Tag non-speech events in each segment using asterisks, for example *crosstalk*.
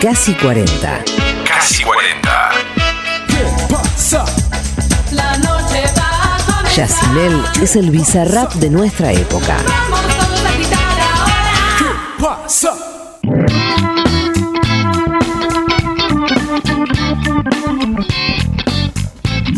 Casi 40. Casi 40. La noche va a comenzar. Yacimel es el bizarrap de nuestra época. Vamos todos a gritar ahora.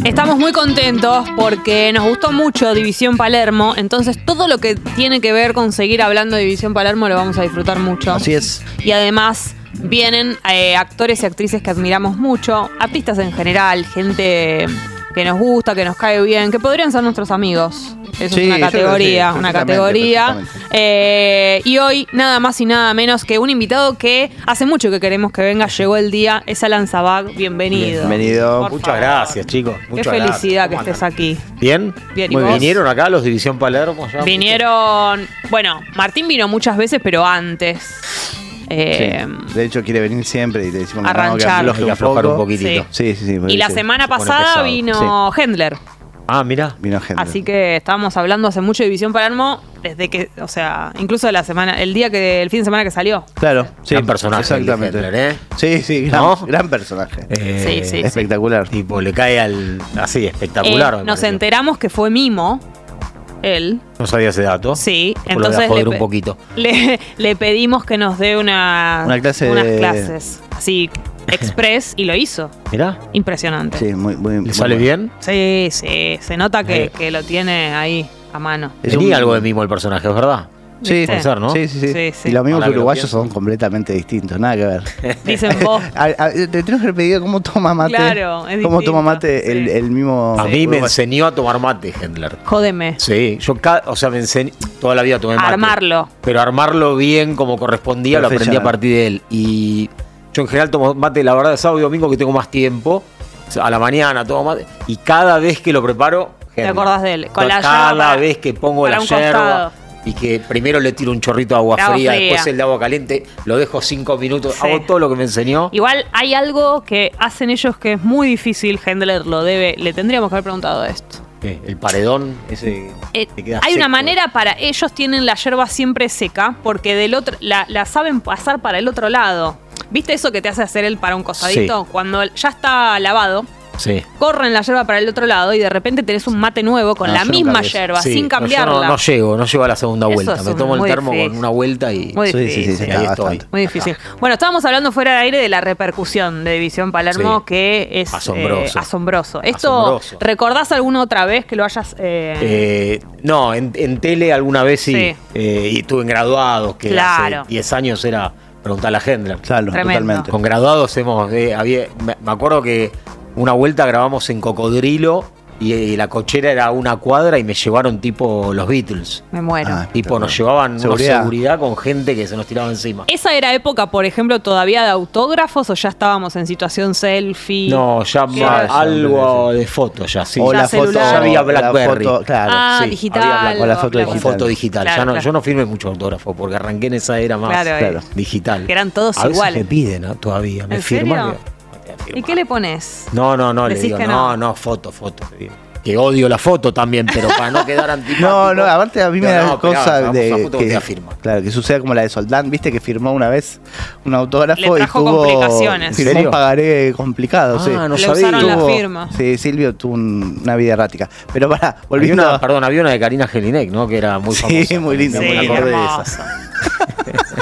Estamos muy contentos porque nos gustó mucho División Palermo, entonces todo lo que tiene que ver con seguir hablando de División Palermo lo vamos a disfrutar mucho. Así es. Y además vienen eh, actores y actrices que admiramos mucho, artistas en general, gente que nos gusta, que nos cae bien, que podrían ser nuestros amigos. Eso Sí, es una sí, categoría, una categoría. Eh, y hoy nada más y nada menos que un invitado que hace mucho que queremos que venga, llegó el día, es Alan Zabag, bienvenido. Bienvenido. Por Muchas favor. gracias, chicos. Qué Muchas gracias. felicidad que ¿Cómo estés aquí. ¿Bien? Bien, ¿y Muy vos? bien. ¿Vinieron acá los División Palermo ya? Vinieron, bueno, Martín vino muchas veces, pero antes. Eh, Sí. De hecho, quiere venir siempre y le decimos que Arranchar. no, que que aflojar un poquitito. Sí, sí, sí. Y la sí. semana pasada pesado. vino Hendler. Ah, mira. Vino gente. Así que estábamos hablando hace mucho de División Palermo, desde que, o sea, incluso la semana, el día que, el fin de semana que salió. Claro, sí. Gran personaje de Exactamente. ¿eh? Sí, sí, gran, ¿No? gran personaje. Eh, Sí, sí. Espectacular. Tipo, le cae al. Así, espectacular. Eh, nos pareció. enteramos que fue Mimo, él. No sabía ese dato. Sí, Después lo voy a entonces joder le, un poquito. *laughs* le, le pedimos que nos dé una, Una clase unas de- clases así express y lo hizo. Mirá. Impresionante. Sí, muy, muy, ¿Le muy sale bien? Sí, sí, se nota que, Eh. que lo tiene ahí a mano. Es Tenía algo de mimo el personaje, ¿es verdad? Sí, ¿Viste? Puede ser, ¿no? Sí, sí, sí. Sí, sí. Y los mismos Ahora lo uruguayos son completamente distintos, nada que ver. *laughs* Dicen vos. *laughs* A- a- te tenemos que pedido cómo toma mate. Claro, es Cómo distinto, toma mate el, sí. el mismo. A mí me enseñó a tomar mate, Hendler. Jódeme. Sí, yo, ca- o sea, me enseñé, toda la vida tomé mate. Armarlo. Pero armarlo bien como correspondía lo aprendí a partir de él. Y yo en general tomo mate, la verdad, sábado y domingo que tengo más tiempo. o sea, A la mañana tomo mate. Y cada vez que lo preparo, Te acordás de él. Con la cada yerba para- vez que pongo para la un yerba costado. Y que primero le tiro un chorrito de agua De agua fría, fría. después el de agua caliente, lo dejo cinco minutos, Sí. hago todo lo que me enseñó. Igual hay algo que hacen ellos que es muy difícil. Hendler lo debe. Le tendríamos que haber preguntado esto. ¿Qué? El paredón, ese Eh, queda hay una manera para ellos tienen la yerba siempre seca porque del otro la, la saben pasar para el otro lado. ¿Viste eso que te hace hacer él para un cosadito? Cuando ya está lavado, Sí. corren la yerba para el otro lado y de repente tenés un mate nuevo con No, la misma yerba, Sí, sin no, yo cambiarla. No, no llego, no llego a la segunda Eso vuelta. Me tomo el termo difícil. con una vuelta y. Muy Sí, sí, difícil. sí, sí, ahí estoy. Muy difícil. Bueno, estábamos hablando fuera de aire de la repercusión de División Palermo, Sí. que es Asombroso. eh, asombroso. ¿Esto Asombroso. recordás alguna otra vez que lo hayas... eh, Eh, no, en, en tele alguna vez sí. Sí. Eh, y estuve en graduados, que Claro. hace 10 años era preguntar a la Hendler. Claro, Tremendo. totalmente. Con graduados hemos. eh, había, me, me acuerdo que una vuelta grabamos en Cocodrilo y, eh, la cochera era una cuadra y me llevaron tipo los Beatles. me muero. Ah, Tipo, nos llevaban Seguridad. seguridad con gente que se nos tiraba encima. ¿Esa era época, por ejemplo, todavía de autógrafos o ya estábamos en situación selfie? No, ya ¿Qué ma- era? algo de foto ya, sí. O la foto. Ya había la Blackberry. foto, claro. ah, sí, digital. había Black- o la foto digital. foto digital. Claro, ya no, claro. Yo no firmé mucho autógrafo porque arranqué en esa era más Claro, eh. Claro. digital. Que eran todos a veces iguales. me piden ¿no? todavía. Me ¿En firman. serio? ¿Y qué le pones? No, no, no, le digo, que no, no. no, foto, foto. le digo. Que odio la foto también, pero para no quedar *laughs* antipático. No, no, aparte a mí me da no, cosa de foto que que, claro, que suceda como la de Soldán, viste que firmó una vez un autógrafo Le y tuvo complicaciones. firmó un pagaré complicado, Ah, sí. no Le sabía. usaron la Tuvo- firma. Sí, Silvio tuvo un- una vida errática. Pero para, volviendo una, perdón, había una de Karina Gelinek, ¿no? Que era muy Sí, famosa. muy linda, Me muy acordé de esa.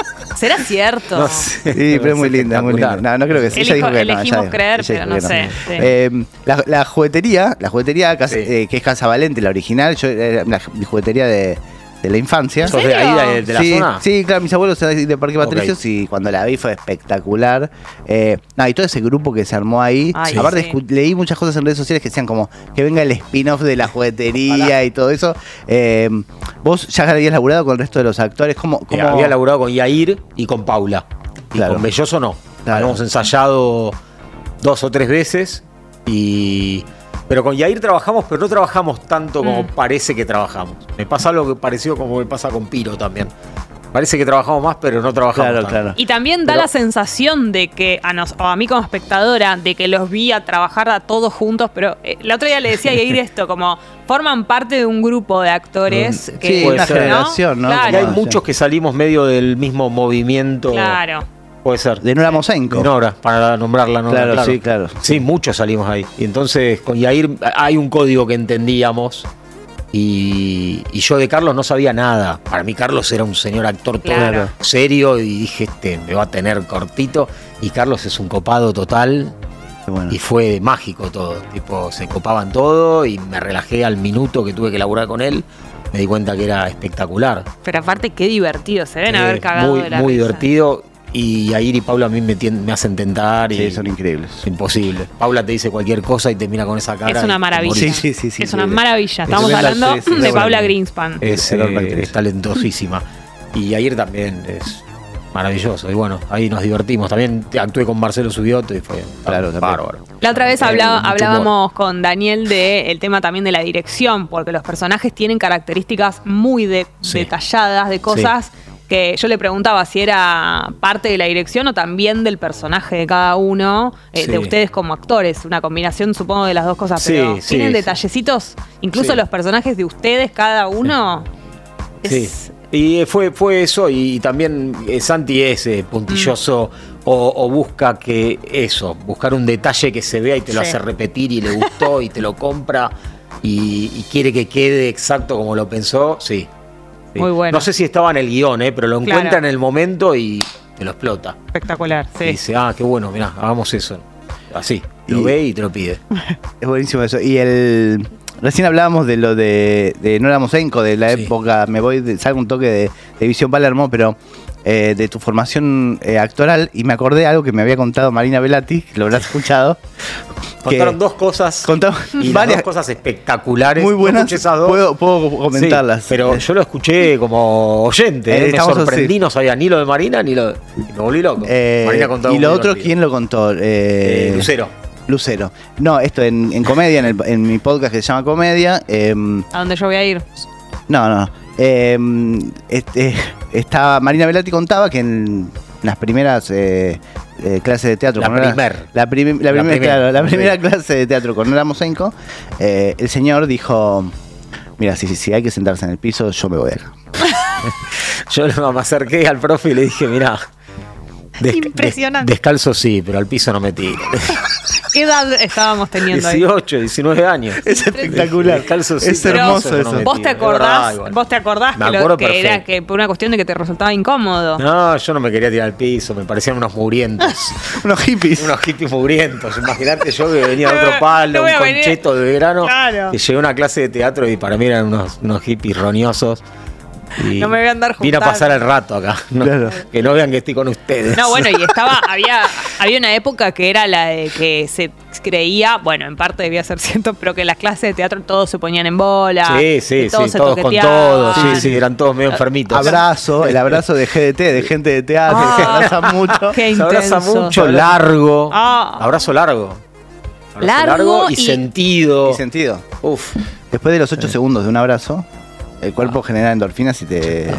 *laughs* ¿Será cierto? No sé. Sí, pero es muy linda, muy linda. No, no creo que sí. Elijo- Ella dijo que no, elegimos dijo- creer, pero no sé, sí. Eh, la, la juguetería, la juguetería Sí. eh, que es Casa Valente, la original, yo era la, mi juguetería de, de la infancia. ¿Sos de ahí, de, de la sí, zona? sí, claro, mis abuelos eran de Parque. Patricios y cuando la vi fue espectacular. Eh, no, y todo ese grupo que se armó ahí. Ay, Aparte, sí. leí muchas cosas en redes sociales que decían como que venga el spin-off de la juguetería y todo eso. Eh, ¿Vos ya habías laburado con el resto de los actores? ¿Cómo, Eh, cómo- Había laburado con Yair y con Paula. Y Claro. con Belloso no. Claro. Habíamos ensayado dos o tres veces. Y. Pero con Yair trabajamos, pero no trabajamos tanto como Mm. parece que trabajamos. Me pasa algo que parecido como me pasa con Piro también. Parece que trabajamos más, pero no trabajamos Claro, tanto. claro. Y también da Pero- la sensación de que a, nos, o a mí como espectadora, de que los vi a trabajar a todos juntos, pero eh, la otra día le decía a Yair *laughs* esto, como forman parte de un grupo de actores Mm, que... sí, una ¿no? generación, ¿no? Y Claro, hay muchos que salimos medio del mismo movimiento. claro. Puede ser. De Nora Mosenko. De Nora, para nombrarla, ¿no? Claro, sí, claro. Sí, muchos salimos ahí. Y entonces con Yair hay un código que entendíamos. Y, y yo de Carlos no sabía nada. Para mí Carlos era un señor actor todo Claro. serio y dije, este me va a tener cortito. Y Carlos es un copado total bueno. y fue mágico todo. Tipo, se copaban todo y me relajé al minuto que tuve que laburar con él. Me di cuenta que era espectacular. Pero aparte, qué divertido. Se deben Eh, haber cagado muy, de la muy risa. divertido. Y Yair y Paula a mí me, hacen tentar. Y Sí, son increíbles. es imposible. Paula te dice cualquier cosa y te mira con esa cara. Es una y maravilla. Sí, sí, sí, sí, es una maravilla. Es Estamos hablando es de. Paula Greenspan. Es, eh, es talentosísima. Y Yair también es maravilloso. Y bueno, ahí nos divertimos. También actué con Marcelo Subioto y fue Claro, bárbaro. La otra vez hablaba- hablábamos con Daniel del tema también de la dirección, porque los personajes tienen características muy de- Sí. detalladas, de cosas que yo le preguntaba si era parte de la dirección o también del personaje de cada uno, eh, Sí. de ustedes como actores, una combinación supongo de las dos cosas, Sí, pero tienen sí. detallecitos, incluso los personajes de ustedes, cada uno. Sí. es- Y eh, fue, fue eso, y, también eh, Santi es puntilloso Mm. o, o busca que eso, buscar un detalle que se vea y te lo Sí. hace repetir y le gustó y te lo compra y, y quiere que quede exacto como lo pensó, sí. Sí. Muy bueno. No sé si estaba en el guion, eh, pero lo Claro. encuentra en el momento y te lo explota. Espectacular, Y dice, ah, qué bueno, mirá, hagamos eso. Así, lo Y- ve y te lo pide. *laughs* Es buenísimo eso. Y el. Recién hablábamos de lo de, de Nora Mosenko, de la Sí. época, me voy, de, salgo un toque de, de Visión Palermo, pero eh, de tu formación eh, actoral, y me acordé de algo que me había contado Marina Velati, que lo habrás escuchado. *laughs* que Contaron dos cosas. contaba y las varias dos cosas espectaculares. muy buenas. esas dos. Puedo, puedo comentarlas. Sí, pero Eh, yo lo escuché como oyente, Eh, ¿eh? me sorprendí, así. no sabía ni lo de Marina ni lo de. y me volví loco. eh, Marina contaba y lo otro, divertido. ¿quién lo contó? Eh, Eh, Lucero. Lucero. No, esto en, en comedia, en, el- en mi podcast que se llama Comedia. em, ¿A dónde yo voy a ir? No, no. Eh, este, *laughs* estaba, Marina Velati contaba que en las primeras eh, eh, clases de teatro La primer. la, prim- la La primer- primer. claro, la Ok. primera clase de teatro con Nora Mosenko, eh, el señor dijo, mira, si, si, si hay que sentarse en el piso, yo me voy acá. *laughs* Yo me acerqué al profe y le dije, mirá. des- Impresionante. des- descalzo sí, pero al piso no me tiro. *laughs* ¿Qué edad estábamos teniendo ahí? 18, 19 años. Es espectacular. Es hermoso eso. ¿Vos te acordás, vos te acordás Me que, lo- acuerdo que era que por una cuestión de que te resultaba incómodo? No, yo no me quería tirar al piso, me parecían unos mugrientos. *laughs* Unos hippies. unos hippies mugrientos. Imagínate yo que venía de *laughs* otro palo, un concheto de verano. Claro. Que llegué a una clase de teatro y para mí eran unos, unos hippies roñosos. Y No me voy a andar Vine a juntando. pasar el rato acá. no- Claro. Que no vean que estoy con ustedes. No, bueno, y estaba, había, había una época que era la de que se creía, bueno, en parte debía ser *laughs* cierto, pero que en las clases de teatro todos se ponían en bola. Sí, sí, sí, todos se todos con todos. Sí, sí, eran todos medio enfermitos. Abrazo, el abrazo de GDT, de gente de teatro, Ah. que se abraza mucho. Qué Se abraza mucho, largo. Ah. Abrazo largo. Abrazo Largo y, y- sentido. Y sentido. Uf. Después de los 8 segundos de un abrazo, el cuerpo genera endorfinas y te,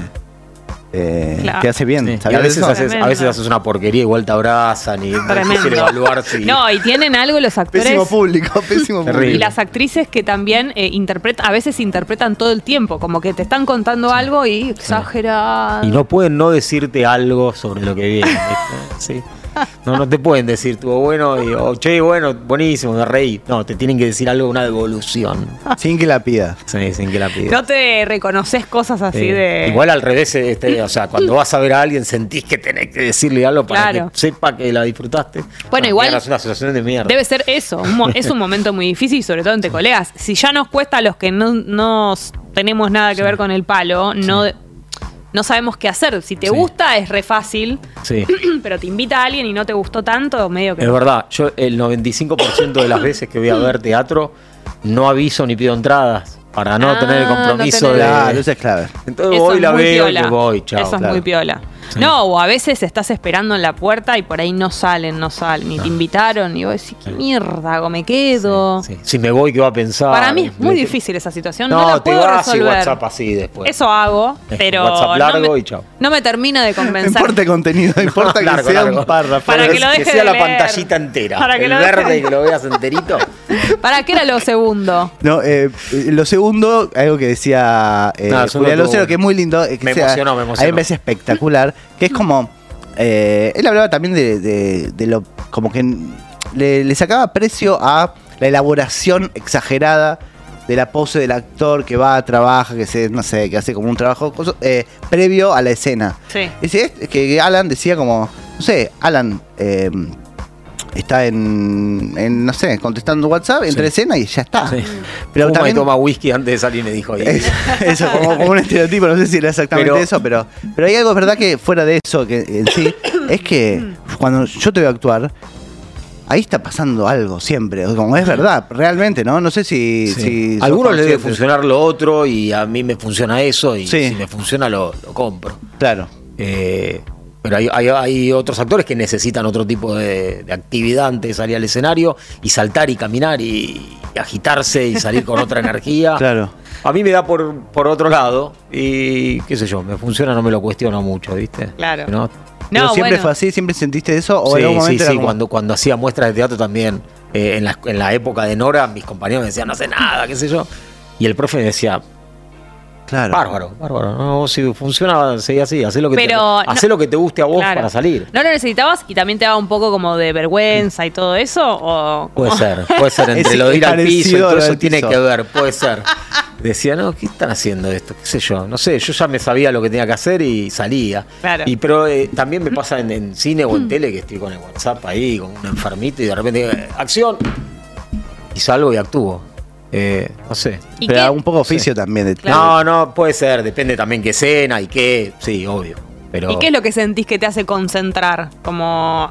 eh, Claro. te hace bien. Sí, y ¿Sabías a veces, haces, a veces haces una porquería, igual te abrazan y es evaluar si. No, y tienen algo los actores. Pésimo público, pésimo Terrible. Y público. las actrices que también eh, interpretan, a veces interpretan todo el tiempo, como que te están contando algo y exagerado. Y no pueden no decirte algo sobre lo que viene. *laughs* Sí. *laughs* No, no te pueden decir, tuvo bueno, y, o che, bueno, buenísimo, me reí. No, te tienen que decir algo, una devolución. *laughs* Sin que la pida. Sí, sin que la pidas. No te reconoces cosas así Sí. de. Igual al revés, este, o sea, cuando vas a ver a alguien sentís que tenés que decirle algo para Claro. que sepa que la disfrutaste. Bueno, No, igual- Es una situación de mierda. Debe ser eso, es un momento muy difícil, sobre todo entre colegas. Si ya nos cuesta a los que no, no s- tenemos nada que ver con el palo, no, no sabemos qué hacer. Si te Sí. gusta es re fácil, Sí. *clears throat* pero te invita a alguien y no te gustó tanto, medio que... Es verdad, yo el 95% de las veces que voy a *clears throat* ver teatro no aviso ni pido entradas para no Ah, tener el no compromiso tener- de... Claro, eso es clave. Entonces Eso voy, la veo y piola. me voy, chao. Eso es claro. muy piola. Sí. No, o a veces estás esperando en la puerta y por ahí no salen, no salen, ni te invitaron, y vos decís, qué mierda, hago, me quedo. Sí. Si me voy, ¿qué va a pensar? Para mí es muy difícil esa situación, no, No, la te puedo vas y resolver. WhatsApp así después. Eso hago, pero WhatsApp no largo me- y chao. no me termina de No *laughs* convencer. importa el contenido, *laughs* no importa que Largo, sea largo. un párrafo. Para que lo que deje sea de la leer. pantallita entera. Para que el lo deje- verde y que lo veas enterito. *laughs* ¿Para qué era lo segundo? No, eh, lo segundo, algo que decía eh, No, eso Julián no Lucero, que es muy lindo. eh, que Me sea- emocionó, me A mí emocionó. me parece espectacular, que es como eh, él hablaba también de, de- de lo. como que le, le sacaba precio a la elaboración exagerada de la pose del actor que va, trabaja, que se, no sé, que hace como un trabajo eh, previo a la escena. Sí. Es que Alan decía como, no sé, Alan eh, está en, en, no sé, contestando WhatsApp, entre escena y ya está. Sí. Pero también, y toma whisky antes de salir, me dijo. ahí. es- eso, como, como un estereotipo, no sé si era exactamente Pero- eso, pero, pero hay algo, es verdad, que fuera de eso, que en sí, es que cuando yo te veo actuar, ahí está pasando algo siempre, como es verdad, realmente, ¿no? No sé si... Sí. A algunos les debe funcionar lo otro y a mí me funciona eso y Sí. si me funciona lo, lo compro. Claro. Eh, pero hay, hay- hay otros actores que necesitan otro tipo de, de actividad antes de salir al escenario y saltar y caminar y, y agitarse y salir con otra energía. *laughs* Claro. A mí me da por, por otro lado y qué sé yo, me funciona, no me lo cuestiono mucho, ¿viste? Claro. ¿No? ¿Pero No, siempre bueno. fue así? ¿Siempre sentiste eso? ¿O sí, algún sí, sí, como- cuando, cuando hacía muestras de teatro también, eh, en, la, en la época de Nora, mis compañeros me decían, no sé nada, qué sé yo. Y el profe me decía, Claro. bárbaro, bárbaro, no, si funciona, seguí así, hacé lo que, Pero te, hacé no- lo que te guste a vos Claro. para salir. ¿No lo necesitabas y también te daba un poco como de vergüenza y todo eso? ¿O Puede ser, *laughs* puede ser, entre Es- lo de ir al piso y todo eso tiene piso. que ver, puede ser. *laughs* Decía, no, ¿qué están haciendo esto? ¿Qué sé yo? No sé, yo ya me sabía lo que tenía que hacer y salía. Claro. Y pero eh, también me *laughs* pasa en, en cine o en tele que estoy con el WhatsApp ahí, con un enfermito y de repente, eh, acción. Y salgo y actúo. Eh, no sé. ¿Y Pero qué? un poco oficio también. No, no, puede ser, depende también qué escena y qué. Sí, obvio. Pero ¿Y qué es lo que sentís que te hace concentrar? Como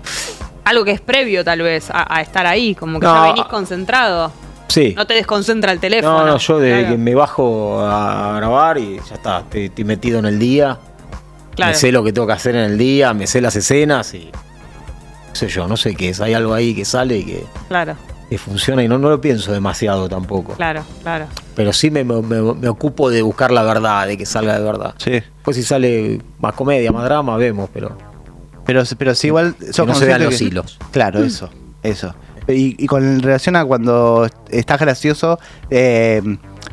algo que es previo tal vez a, a estar ahí, como que ya venís concentrado. Sí. No te desconcentra el teléfono. No, no, yo desde Claro, que me bajo a grabar y ya está, estoy, estoy metido en el día. claro. Me sé lo que tengo que hacer en el día, me sé las escenas y. No sé yo, no sé qué es. Hay algo ahí que sale y que, Claro, que funciona y no, no lo pienso demasiado tampoco. claro, claro. Pero sí me, me- me ocupo de buscar la verdad, de que salga de verdad. Sí. Pues si sale más comedia, más drama, vemos, pero. Pero, pero sí, igual. sos no se vean los que- hilos. Claro, eso. Eso. Y, y con relación a cuando estás gracioso, eh,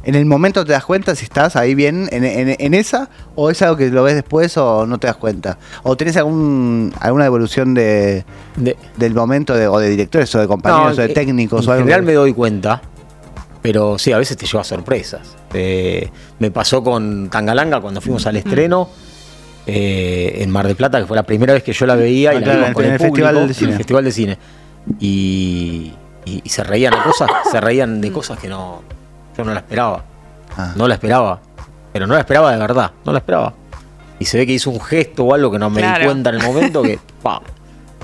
¿en el momento te das cuenta si estás ahí bien en, en- en esa? ¿O es algo que lo ves después o no te das cuenta? ¿O tenés algún, alguna evolución de, De, del momento de, o de directores o de compañeros o de eh, técnicos En o algo? general me doy cuenta, pero sí, a veces te lleva sorpresas. Eh, me pasó con Tangalanga cuando fuimos al estreno eh, en Mar del Plata, que fue la primera vez que yo la veía y la claro, con el, el Festival público, de Cine. el Festival de Cine. Y, y- y se reían de cosas, se reían de cosas que no, yo no la esperaba. Ah. No la esperaba. Pero no la esperaba de verdad, no la esperaba. Y se ve que hizo un gesto o algo que no me Claro. di cuenta en el momento que *laughs* ¡pam!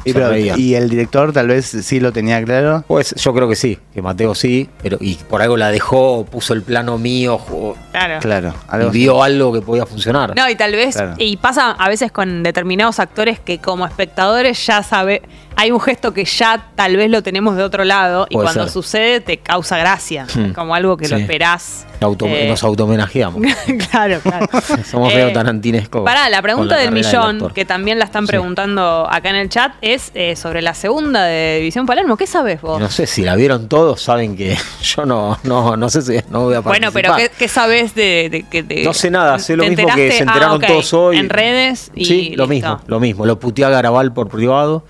Y, pero- y el director tal vez sí lo tenía claro. Pues yo creo que sí, que Mateo sí, pero y por algo la dejó, puso el plano mío jugó- Claro. Claro. y Algo así. vio algo que podía funcionar. No, y tal vez, Claro. y pasa a veces con determinados actores que como espectadores ya sabe, hay un gesto que ya tal vez lo tenemos de otro lado y Puede cuando ser. sucede te causa gracia, Hmm. como algo que lo esperás. Auto- Eh, Nos automenajeamos. *laughs* claro, claro. *laughs* Somos Eh, medio tarantinescos. Pará, la pregunta del millón, que también la están Sí. preguntando acá en el chat, es eh, sobre la segunda de División Palermo. ¿Qué sabes vos? No sé si la vieron todos, saben que *laughs* yo no, no, no sé si no voy a bueno, participar. pero ¿qué, qué sabes de, No sé nada, sé lo mismo que se enteraron Ah, ok, todos hoy. En redes y Sí, lo listo. mismo, lo mismo. Lo puteé a Garabal por privado.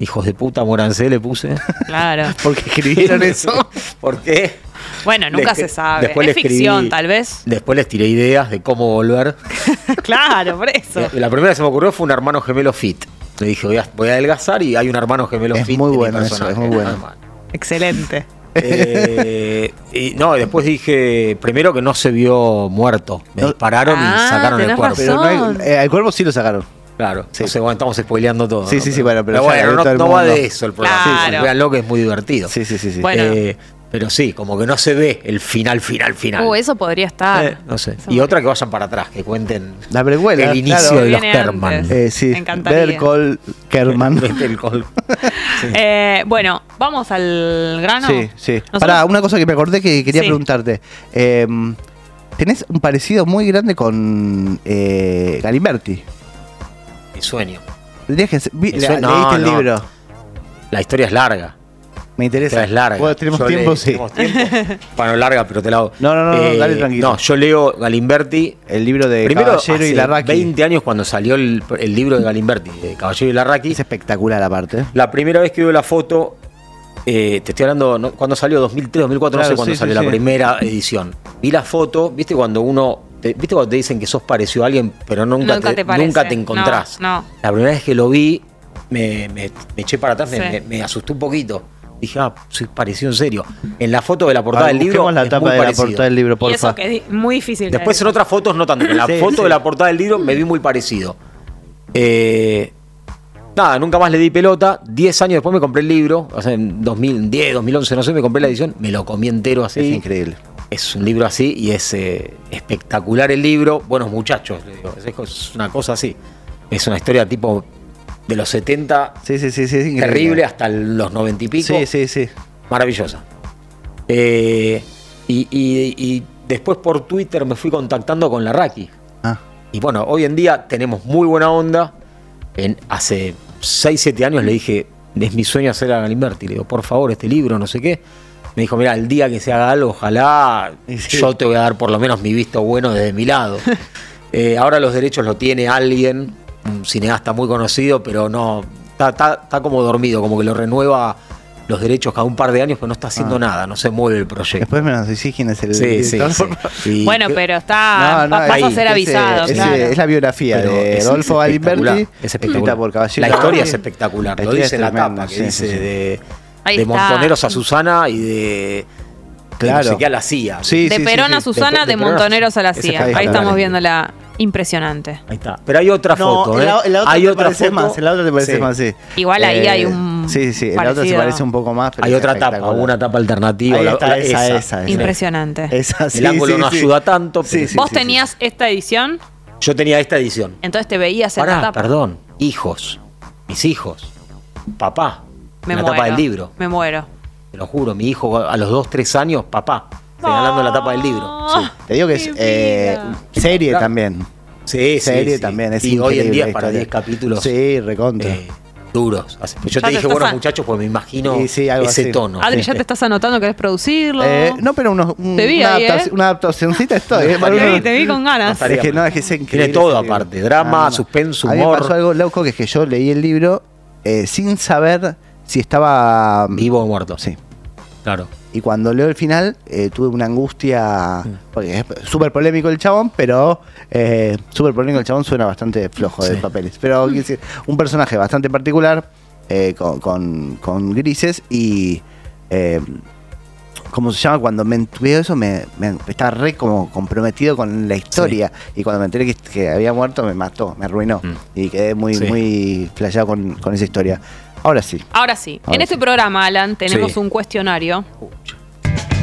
Hijos de puta, Morancé le puse. Claro. *laughs* Porque escribieron eso. ¿Por qué? Bueno, nunca Le- se sabe. después es escribí- ficción, tal vez. Después les tiré ideas de cómo volver. *laughs* claro, por eso. La, la primera que se me ocurrió fue un hermano gemelo fit. Le dije, voy a, voy a adelgazar y hay un hermano gemelo Es fit. muy bueno eso, es muy bueno. Hermano. Excelente. Eh, *laughs* y no, y después dije, primero que no se vio muerto. Me No. dispararon Ah, y sacaron el cuerpo. Pero no hay- Son. eh, al cuervo sí lo sacaron. Claro, Sí. no sé, bueno, estamos spoileando todo. Sí, ¿no? sí, sí, bueno, pero ya bueno, de no, todo el no va de eso el programa. Claro. Sí, Véanlo que es muy divertido. Sí, sí, sí. sí. Bueno. Eh, pero sí, como que no se ve el final, final, final. Uh, eso podría estar. Eh, no sé. Eso Y otra que vayan para atrás, que cuenten La precuela. el inicio claro. de los Kerman. Eh, sí. Me encantaría. Ver Cole Kerman. *laughs* El col- *laughs* Eh, bueno, vamos al grano. Sí, sí. Nosotros- Pará, una cosa que me acordé que quería Sí. preguntarte. Eh, tenés un parecido muy grande con eh, Galimberti. Mi sueño. Le- suena- leíste no, el no. libro. La historia es larga. Me interesa. Es larga. Bueno, tenemos Yo tiempo, sí. Tenemos tiempo. *laughs* bueno, larga, pero te la hago. No, no, no, no, dale tranquilo. No, yo leo Galimberti. El libro de Primero, Caballero y hace Larraqui. 20 años cuando salió el, el libro de Galimberti, de Caballero y Larraqui. Es espectacular aparte. La primera vez que veo la foto, eh, te estoy hablando, ¿no? cuando salió? 2003, 2004, no Claro, sé cuándo sí, salió sí, la sí. primera edición. Vi la foto, viste cuando uno, te- viste cuando te dicen que sos parecido a alguien, pero nunca, Nunca te, te parece. nunca te encontrás. No, no. La primera vez que lo vi, me, me- me eché para atrás, me, Sí. me- me asustó un poquito. Dije, ah, soy parecido en serio. En la foto de la portada Ah, del libro, la es tapa muy de la portada del libro, Y porfa. eso que es muy difícil. Después en otras fotos no tanto, en la Sí, foto sí. de la portada del libro me vi muy parecido. Eh, nada, nunca más le di pelota. Diez años después me compré el libro, o sea, en 2010, 2011, no sé, me compré la edición, me lo comí entero así. Es increíble. Es un libro así y es eh, espectacular el libro. Buenos muchachos, le digo, es, una cosa así. Es una historia tipo de los 70, Sí, sí, sí, terrible, hasta los 90 y pico. Sí, sí, sí. Maravillosa. Eh, y, y- y después por Twitter me fui contactando con la Raki. Ah, Y bueno, hoy en día tenemos muy buena onda. En, hace 6, 7 años le dije, es mi sueño hacer a Galimberti. Le digo, por favor, este libro, no sé qué. Me dijo, mira, el día que se haga algo, ojalá sí. yo te voy a dar por lo menos mi visto bueno desde mi lado. *laughs* Eh, ahora los derechos lo tiene alguien, un cineasta muy conocido, pero no, está, está- está como dormido, como que lo renueva los derechos cada un par de años, pero no está haciendo Ah. nada, no se mueve el proyecto. después me nos decís quién es el Sí, sí, director. sí. *laughs* Y *laughs* Bueno, pero está. No, no, va- vas a ser avisado, ese- claro. Es la biografía Pero de es- Rodolfo es espectacular. Es espectacular. escrita por Caballero la historia es espectacular. La lo dice la tapa, que sí, dice sí, sí. de, Ahí de está. Montoneros a Susana y de. Claro. No sé qué a la CIA. Sí, de sí, Perón sí, a. Susana, De- Montoneros a la CIA. Ahí estamos viendo la impresionante. Ahí está. Pero hay otra No, foto, en la, ¿eh? en la otra hay te otra parece foto. más, en la otra te parece Sí. más, sí. Igual ahí Eh, hay un Sí, sí, en la otra se parecido. parece un poco más. pero Hay es otra tapa, una tapa alternativa. Ahí la- está, la- esa, esa, esa. Impresionante. Esa, sí, El ángulo sí, no sí. ayuda tanto, Sí, pero- sí, Vos sí, sí. tenías esta edición, Yo tenía esta edición. entonces te veías en la tapa. perdón. Hijos. Mis hijos. Papá. Me en la muero. tapa del libro. Me muero. Te lo juro, mi hijo a los 2, 3 años, papá. Señalando la tapa del libro. Sí. Te digo que es eh, serie Claro. también. Sí, serie sí. también. Es y hoy en increíble día para historia. 10 capítulos Sí, recontra. eh, duros. Así- Yo te te dije buenos a- muchachos porque me imagino Sí, sí, algo ese así. tono. Adri, Sí. ya te estás anotando, ¿querés producirlo? Eh, no, pero unos, un- Te vi una, ahí, ¿eh? adaptación- una adaptacioncita estoy. eh, Te vi, te vi con ganas. Es que no, es que es increíble. Tiene todo aparte, drama, suspenso, A mí me humor. pasó algo loco que es que yo leí el libro eh, sin saber si estaba Vivo o muerto. Sí. Claro. Y cuando leo el final, eh, tuve una angustia. Mm. Porque es súper polémico el chabón, pero. Eh, súper polémico el chabón suena bastante flojo de Sí. papeles. Pero quiero decir, un personaje bastante particular, eh, con, con- con grises y. Eh, ¿Cómo se llama? Cuando me veo eso, me, me- estaba re como comprometido con la historia. Y cuando me enteré que, que había muerto, me mató, me arruinó. Mm. Y quedé muy, Sí. muy flasheado con, con esa historia. Ahora sí. Ahora sí. Ahora en este sí. programa, Alan, tenemos Sí. un cuestionario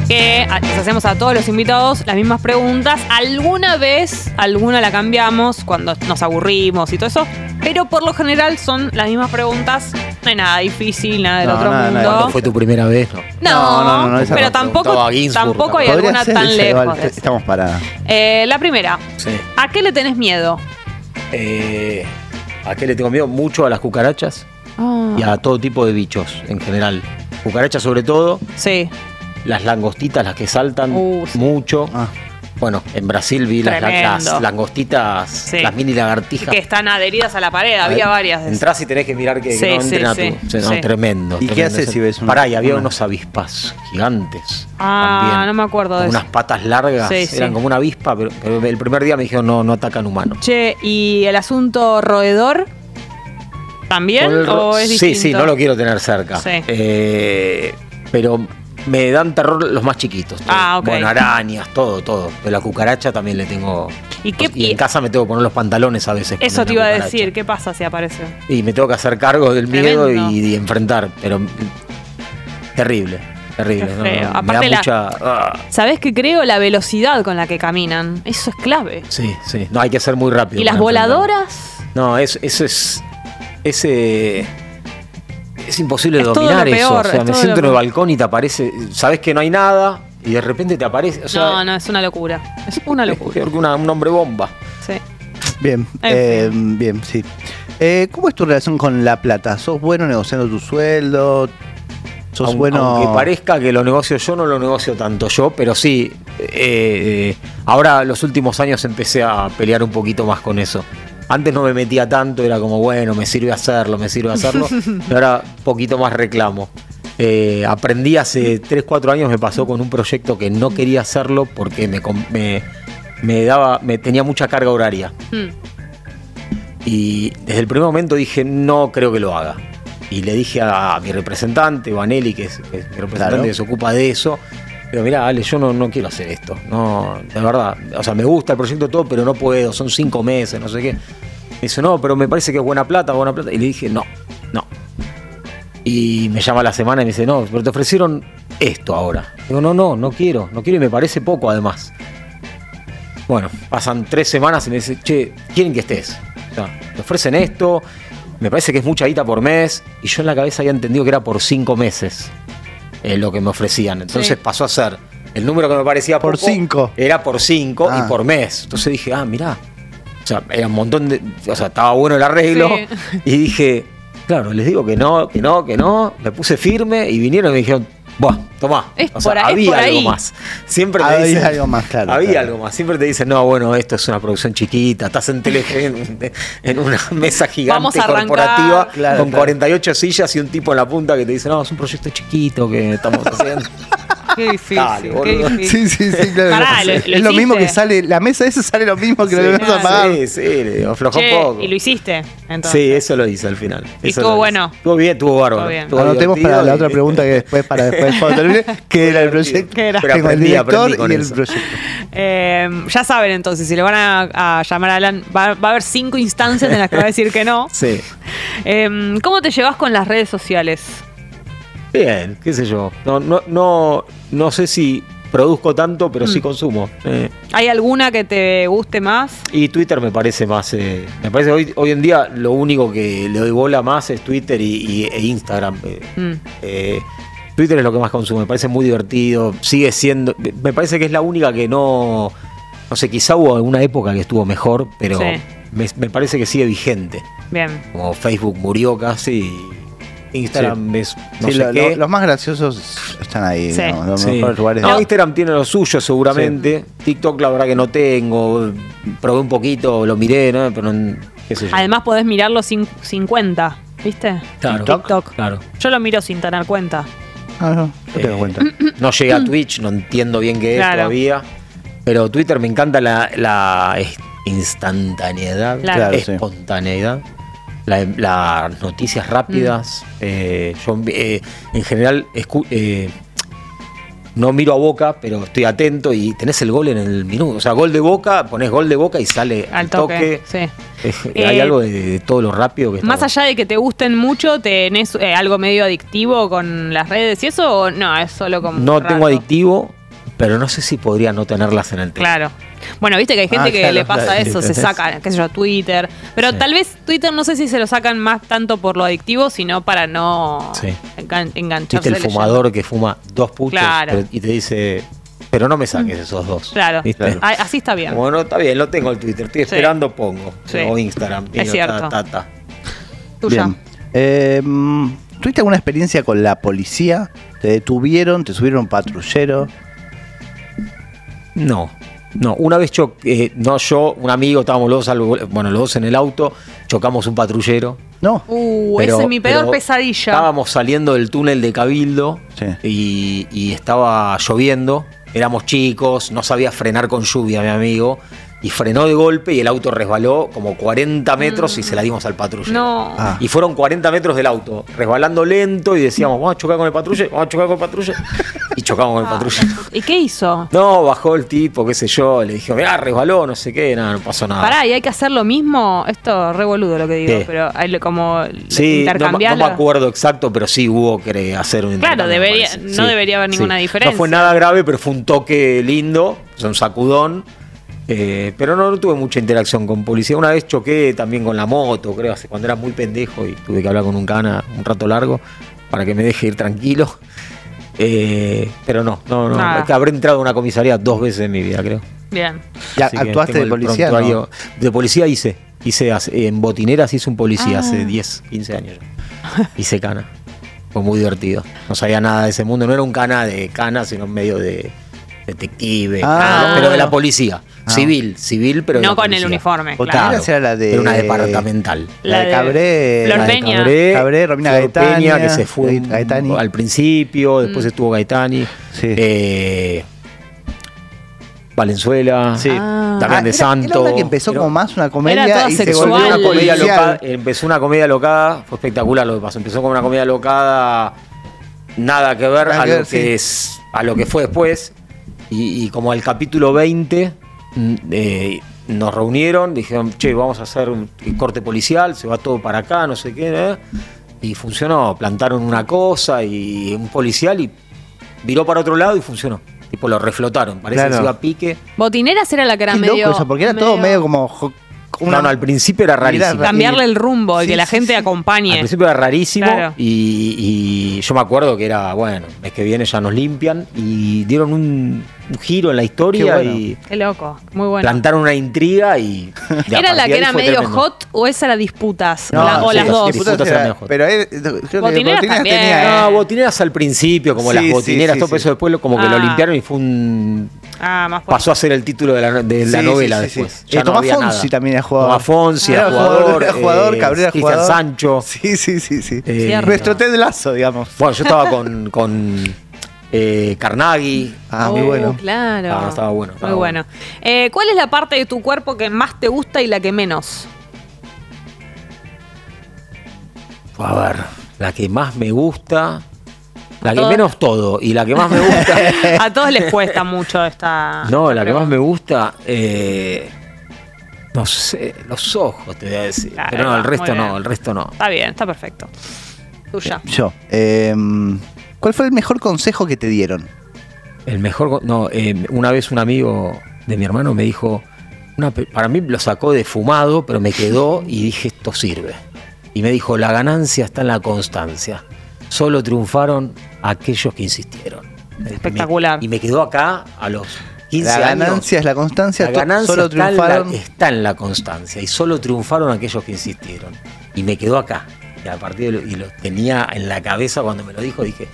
que les hacemos a todos los invitados las mismas preguntas. Alguna vez, alguna la cambiamos cuando nos aburrimos y todo eso, pero por lo general son las mismas preguntas. No hay nada difícil, nada del No, otro nada, nada. mundo. ¿Cuándo fue tu primera vez? No. No, No, no, no, esa pero tampoco, tampoco hay alguna ser tan lejos. Estamos para. Eh, la primera, Sí. ¿a qué le tenés miedo? Eh, ¿A qué le tengo miedo? Mucho a las cucarachas y a todo tipo de bichos en general. Cucarachas sobre todo, Sí. las langostitas, las que saltan Uh, sí. mucho. Ah. Bueno, en Brasil vi las, langostitas, Sí. las mini lagartijas. Que están adheridas a la pared, había varias de esas. Entras y tenés que mirar que, que Sí, no sí, entren a sí, tu. sí, no, sí. Tremendo. ¿Y qué haces si ves una- Pará, y había una- unos avispas gigantes. Ah, también, no me acuerdo de eso. unas patas largas. Sí, sí. eran como una avispa, pero, pero el primer día me dijeron no, no atacan humanos. Che, ¿y el asunto roedor? ¿También? El ¿O es sí, distinto? sí, no lo quiero tener cerca. Sí. Eh, pero me dan terror los más chiquitos. todo. Ah, ok. Bueno, arañas, todo, todo. Pero la cucaracha también le tengo. ¿Y qué- y en casa me tengo que poner los pantalones a veces. Eso te iba a decir, ¿qué pasa si aparece? Y me tengo que hacer cargo del miedo y, y enfrentar. Pero terrible, terrible. No, no, me Aparte da la- mucha. ah, ¿Sabés qué creo? La velocidad con la que caminan. Eso es clave. sí, sí. No, hay que ser muy rápido. ¿Y las enfrentar. voladoras? No, es- eso es. Ese. Es imposible Es todo dominar eso. o sea, es me siento en el balcón y te aparece. Sabes que no hay nada y de repente te aparece. O sea, no, no, es una locura. Es una *laughs* es locura. peor que una- un hombre bomba. Sí. Bien, En eh, bien, sí. Eh, ¿Cómo es tu relación con la plata? ¿Sos bueno negociando tu sueldo? Sos Aun- bueno. Aunque parezca que lo negocio yo, no lo negocio tanto yo, pero sí, eh, eh, ahora los últimos años empecé a pelear un poquito más con eso. Antes no me metía tanto, era como, bueno, me sirve hacerlo, me sirve hacerlo, *laughs* y ahora poquito más reclamo. Eh, aprendí hace 3, 4 años, me pasó con un proyecto que no quería hacerlo porque me, me, me daba, me tenía mucha carga horaria. Mm. Y desde el primer momento dije, no creo que lo haga. Y le dije a, mi representante, Vanelli, que es, que es mi representante Claro. que se ocupa de eso, pero mira, Ale, yo no, no quiero hacer esto. No, de verdad. O sea, me gusta el proyecto todo, pero no puedo, son cinco meses, no sé qué. Me dice, no, pero me parece que es buena plata, buena plata. Y le dije, no, no. Y me llama la semana y me dice, no, pero te ofrecieron esto ahora. Digo, no, no, no quiero, no quiero y me parece poco además. Bueno, pasan tres semanas y me dice, che, quieren que estés. O sea, me ofrecen esto, me parece que es mucha guita por mes, y yo en la cabeza había entendido que era por cinco meses eh, lo que me ofrecían. Entonces Sí. pasó a ser el número que me parecía Por poco, cinco. Era por cinco Ah. y por mes. Entonces dije, ah, mirá. O sea, era un montón de. O sea, estaba bueno el arreglo. Sí. *laughs* Y dije, claro, les digo que no, que no, que no. Me puse firme y vinieron y me dijeron, Buah, tomá. Es o sea, por es había por algo ahí. más. Siempre te Había dicen. algo más, claro, Había claro. algo más. Siempre te dicen, no, bueno, esto es una producción chiquita, estás en Telefe, en, en una mesa gigante Vamos a arrancar. corporativa Claro, con claro. 48 sillas y un tipo en la punta que te dice, no, es un proyecto chiquito que estamos haciendo. *laughs* Qué difícil. Dale, qué difícil. Sí, sí, sí, claro. Pará, lo- es lo lo mismo que sale, la mesa esa sale lo mismo que lo Sí, que vas a pagar. Sí, sí, le aflojó Che, un poco. y lo hiciste. Entonces. Sí, eso lo hice al final. ¿Y Eso estuvo lo hice. bueno? Estuvo bien, estuvo bárbaro. Estuvo Anotemos para la otra pregunta que después, para después cuando *laughs* termine, que era el proyecto. ¿Qué era? Pero Tengo el director y el eso. proyecto. Eh, ya saben entonces, si le van a, a llamar a Alan, va, va a haber cinco instancias en las que va a decir que no. Sí. *laughs* Eh, ¿Cómo te llevas con las redes sociales? Bien, qué sé yo. No, no, no, no sé si produzco tanto, pero Mm. sí consumo. Eh, ¿Hay alguna que te guste más? y Twitter me parece más. eh, me parece hoy, hoy en día lo único que le doy bola más es Twitter y, y- e Instagram. Eh, Mm. eh, Twitter es lo que más consumo, me parece muy divertido, sigue siendo, me parece que es la única que no, no sé, quizá hubo alguna época que estuvo mejor, pero Sí. me, me parece que sigue vigente, Bien. como Facebook murió casi, Instagram es no Sí, sé lo- qué. lo- los más graciosos están ahí, Sí. digamos, los Sí. mejores lugares. No, Instagram tiene lo suyo seguramente, TikTok la verdad que no tengo, probé un poquito, lo miré, ¿no? pero no- qué sé yo. Además podés mirarlo sin, sin cuenta, ¿viste? Claro, TikTok. claro. Yo lo miro sin tener cuenta. Ah, no, no te das Eh, cuenta. *clears throat* No llegué a Twitch, no entiendo bien qué es Claro. todavía. Pero Twitter me encanta la, la es- instantaneidad, Claro. Claro, sí. La- las noticias rápidas. Mm. Eh, yo eh, en general escu- eh, no miro a boca, pero estoy atento y tenés el gol en el minuto. O sea, gol de boca, ponés gol de boca y sale Al toque. toque. Sí. Es- Eh, hay algo de, de todo lo rápido que está Más allá de que te gusten mucho, ¿tenés eh, algo medio adictivo con las redes y eso? ¿O no? Es solo como. No tengo adictivo, pero no sé si podría no tenerlas en el teléfono. Claro. Bueno, viste que hay gente Ah, que claro, le pasa claro, eso, se saca, qué sé yo, Twitter. Pero Sí. tal vez Twitter no sé si se lo sacan más tanto por lo adictivo, sino para no Sí. engan- engancharse. ¿Viste el leyendo. fumador que fuma dos puchos Claro. pero- y te dice, pero no me saques esos dos? Claro. Ah, Así está bien. Bueno, está bien, lo tengo el Twitter, estoy Sí. esperando, pongo. Sí. O Instagram. digo, cierto. ta, ta, ta. Tuya. Eh, ¿Tuviste alguna experiencia con la policía? ¿Te detuvieron? ¿Te subieron un patrullero? No, no. Una vez yo, eh, no yo, un amigo, estábamos los dos, bueno, los dos en el auto, chocamos un patrullero. No. Uh, pero- esa es mi peor pesadilla. Estábamos saliendo del túnel de Cabildo Sí. y, y estaba lloviendo. Éramos chicos, no sabía frenar con lluvia, mi amigo. Y frenó de golpe y el auto resbaló como 40 metros y se la dimos al patrullero. No. Ah. Y fueron 40 metros del auto, resbalando lento y decíamos, vamos a chocar con el patrullero, vamos a chocar con el patrullero. Y chocamos con el patrullero. ¿Y qué hizo? No, bajó el tipo, qué sé yo, le dije, mirá, resbaló, no sé qué, nada, no pasó nada. Pará, y hay que hacer lo mismo. Esto es re boludo lo que digo, ¿Qué? pero hay le- como Sí, no, intercambiarlo. no me acuerdo exacto, pero sí hubo que hacer un Claro, debería- no debería haber ninguna diferencia. No fue nada grave, pero fue un toque lindo, o sea, un sacudón. Eh, pero no, no tuve mucha interacción con policía. Una vez choqué también con la moto, creo, hace- cuando era muy pendejo y tuve que hablar con un cana un rato largo para que me deje ir tranquilo. Eh, pero no, no, no. Nada. es que habré entrado a una comisaría dos veces en mi vida, creo. Bien. ¿Y Así que actuaste de policía? prontuario- De policía hice. Hice hace- en Botineras hice un policía Ah. hace 10, 15 años. ya. Hice cana. Fue muy divertido. No sabía nada de ese mundo. No era un cana de cana, sino medio de detective. Ah. pero de la policía. Ah. Civil, civil, pero de No con el uniforme, Otra claro. era la de. Era una departamental. La de La de Cabré. Flor la de Peña. Cabré, Cabré, Romina Flor Gaetania, Peña, que se fue Gaetani. al principio, después Mm. estuvo Gaetani. Sí. eh, Valenzuela. Sí. Ah. Damián de era- Santo. Era una que empezó Era- como más una comedia Era toda y se volvió una comedia locada, empezó una comedia locada, fue espectacular lo que pasó. Empezó como una comedia locada, nada que ver Nada a que lo ver, que sí. es, a lo que fue después. Y, y como al capítulo 20 mm, eh, nos reunieron, dijeron, che, vamos a hacer un corte policial, se va todo para acá, no sé qué, ¿eh? y funcionó. Plantaron una cosa y un policial y viró para otro lado y funcionó. Tipo, lo reflotaron, parece Claro. que se iba a pique. Botineras era la que era Qué medio. loco eso, porque era todo medio como. jo- No, no, al principio era rarísimo. ra- Cambiarle el rumbo y Sí, que la gente sí. acompañe. Al principio era rarísimo Claro. y, y yo me acuerdo que era, bueno, mes que viene ya nos limpian y dieron un, un giro en la historia Qué bueno. y Qué loco, muy bueno. plantaron una intriga y... y a ¿Era la partir de que ahí era fue medio tremendo. hot o esa era disputas? No, La- o sí, las dos. disputas era- era mejor. Pero él, creo que Botineras Botineras también. tenía. No, botineras al principio, como Sí, las sí, botineras, sí, todo sí. eso después como que lo Ah. limpiaron y fue un... Ah, más por- Pasó a ser el título de la, de la Sí, novela sí, sí, después. sí. Ya Eh, no Tomás había Fonsi nada. también era jugador. Tomás Fonsi Era era jugador. era jugador, eh, Cabrera Cristian jugador. Sancho. Sí, sí, sí, sí. Eh, Cierto. Nuestro Ted Lazo, digamos. Bueno, yo estaba con, con eh, Carnaghi. Ah, muy Oh, bueno. Claro. Ah, estaba bueno, estaba muy bueno. Eh, ¿Cuál es la parte de tu cuerpo que más te gusta y la que menos? A ver, la que más me gusta. La que menos todo. Y la que más me gusta. *laughs* A todos les cuesta mucho esta. no, la que más me gusta. eh, no sé, los ojos te voy a decir. Claro, Pero no, el resto no, el resto no. Está bien, está perfecto. Tuya. Yo. ¿Cuál fue el mejor consejo que te dieron? El mejor. No, eh, una vez un amigo de mi hermano me dijo. una para mí lo sacó de fumado, pero me quedó y dije, esto sirve. Y me dijo, la ganancia está en la constancia. Solo triunfaron aquellos que insistieron. Espectacular. Y me quedó acá a los 15 La años. ganancia es la constancia. La ganancia solo está, en la, triunfaron. está en la constancia y solo triunfaron aquellos que insistieron. Y me quedó acá. Y a partir de lo, y lo tenía en la cabeza cuando me lo dijo, dije,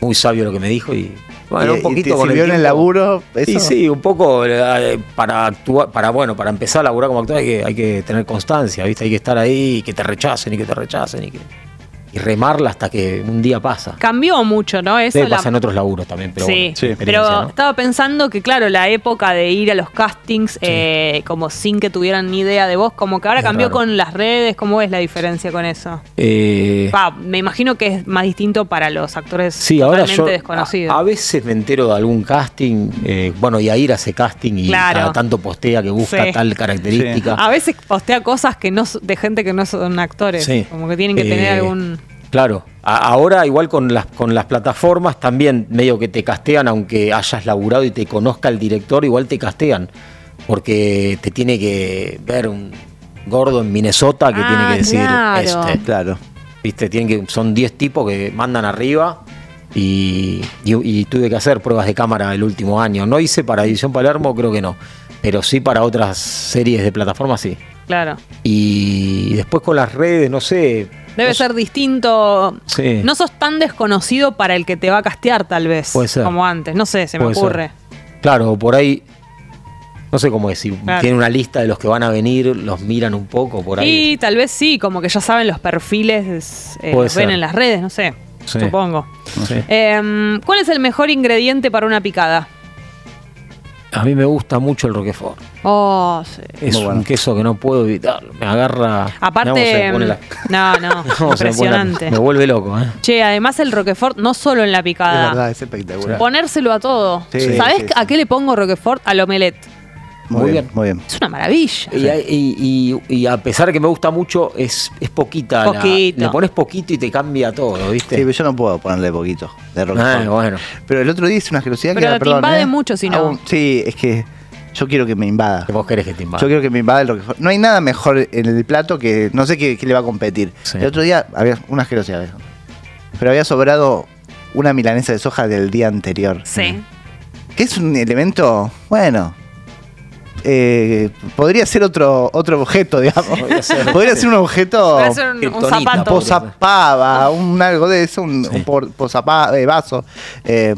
muy sabio lo que me dijo y bueno, Y- un y poquito te con sirvió en el laburo. Eso? Sí, sí, un poco eh, para actuar, para bueno, para empezar a laburar como actor hay que, hay que tener constancia, ¿viste? Hay que estar ahí y que te rechacen y que te rechacen y que y remarla hasta que un día pasa. Cambió mucho, ¿no? Eso Debe la- pasar en otros laburos también, pero sí, bueno, Sí. experiencia, pero ¿no? estaba pensando que, claro, la época de ir a los castings, eh, como sin que tuvieran ni idea de vos, como que ahora Es cambió raro. con las redes, ¿cómo es la diferencia con eso? Eh, Pa, me imagino que es más distinto para los actores Sí, ahora yo desconocidos. a, a veces me entero de algún casting, eh, bueno, y a ir a ese casting y Claro. cada tanto postea que busca tal característica. A veces postea cosas que no de gente que no son actores, Sí. como que tienen que tener Eh, algún Claro, ahora igual con las, con las plataformas también medio que te castean, aunque hayas laburado y te conozca el director, igual te castean, porque te tiene que ver un gordo en Minnesota que Ah, tiene que decir claro. este. Claro. ¿Viste? Tienen que, son 10 tipos que mandan arriba y, y- y tuve que hacer pruebas de cámara el último año. No hice para Edición Palermo, creo que no, pero sí para otras series de plataformas, sí. claro. Y después con las redes, no sé. Debe ser distinto. Sí. No sos tan desconocido para el que te va a castear, tal vez. Puede ser. Como antes. No sé, se me Puede ser. ocurre. Claro, por ahí. No sé cómo decir. Claro. Tiene una lista de los que van a venir, los miran un poco por ahí. Y tal vez sí, como que ya saben los perfiles, eh, los ven en las redes, no sé. Sí. Supongo. Em, ¿Cuál es el mejor ingrediente para una picada? A mí me gusta mucho el Roquefort. Oh, sí. Es un queso que no puedo evitar. Me agarra. Aparte, me la- no, no, *laughs* no, se me pone la- impresionante. Me vuelve loco, ¿eh? Che, además el Roquefort no solo en la Es picada. verdad, es espectacular. Ponérselo a todo. Sí, ¿Sabés sí, a qué le pongo Roquefort? Al omelette. Muy, Muy bien, bien. muy bien. Es una maravilla. Y, y- y- y a pesar de que me gusta mucho, es, es poquita. la- le pones poquito y te cambia todo, ¿viste? Sí, pero yo no puedo ponerle poquito de Roquefort. Ah, bueno. Pero el otro día hice una asquerosidad Pero que era, te perdón, invade ¿eh? mucho si no. Un- sí, es que yo quiero que me invada. Que vos querés que te invada. Yo quiero que me invada el Roquefort. No hay nada mejor en el plato que no sé qué, qué le va a competir. Sí. El otro día había una asquerosidad. Pero había sobrado una milanesa de soja del día anterior. Sí. Que es un elemento, bueno, eh, podría ser otro otro objeto, digamos. Podría ser. podría ser un objeto ser un, un zapato. po- posapava, un algo de eso, un, un por- posapa- eh, vaso. Eh,